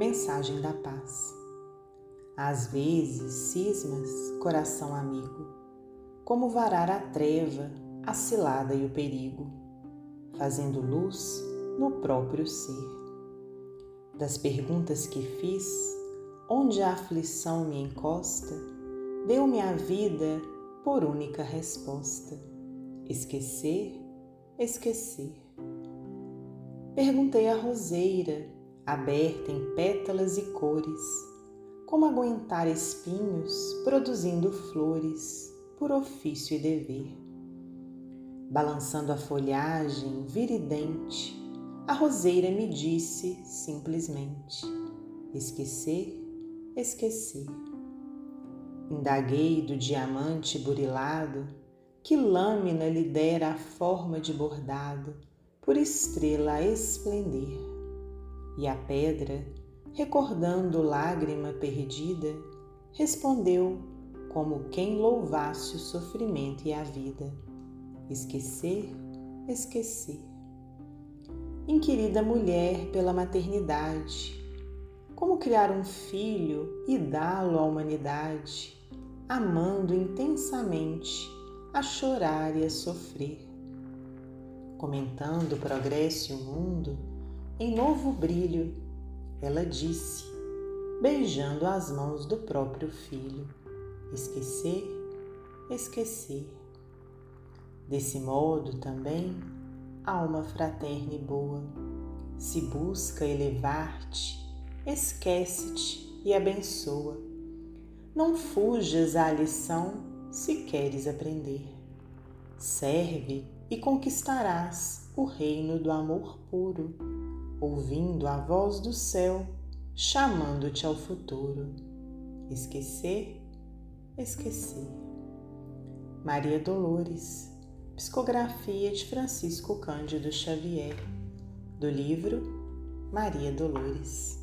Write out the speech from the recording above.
Mensagem da Paz. Às vezes cismas, coração amigo, como varar a treva, a cilada e o perigo, fazendo luz no próprio ser. Das perguntas que fiz, onde a aflição me encosta, deu-me a vida por única resposta: esquecer, esquecer. Perguntei à roseira, aberta em pétalas e cores, como aguentar espinhos produzindo flores por ofício e dever. Balançando a folhagem viridente, a roseira me disse simplesmente: esquecer, esquecer. Indaguei do diamante burilado, que lâmina lhe dera a forma de bordado, por estrela a esplender. E a pedra, recordando lágrima perdida, respondeu como quem louvasse o sofrimento e a vida. Esquecer, esquecer. Inquirida mulher pela maternidade, como criar um filho e dá-lo à humanidade, amando intensamente, a chorar e a sofrer. Comentando o progresso e o mundo, em novo brilho, ela disse, beijando as mãos do próprio filho: esquecer, esquecer. Desse modo também, alma fraterna e boa, se busca elevar-te, esquece-te e abençoa não fujas à lição se queres aprender. Serve e conquistarás o reino do amor puro, ouvindo a voz do céu chamando-te ao futuro. Esquecer, esquecer. Maria Dolores, psicografia de Francisco Cândido Xavier, do livro Maria Dolores.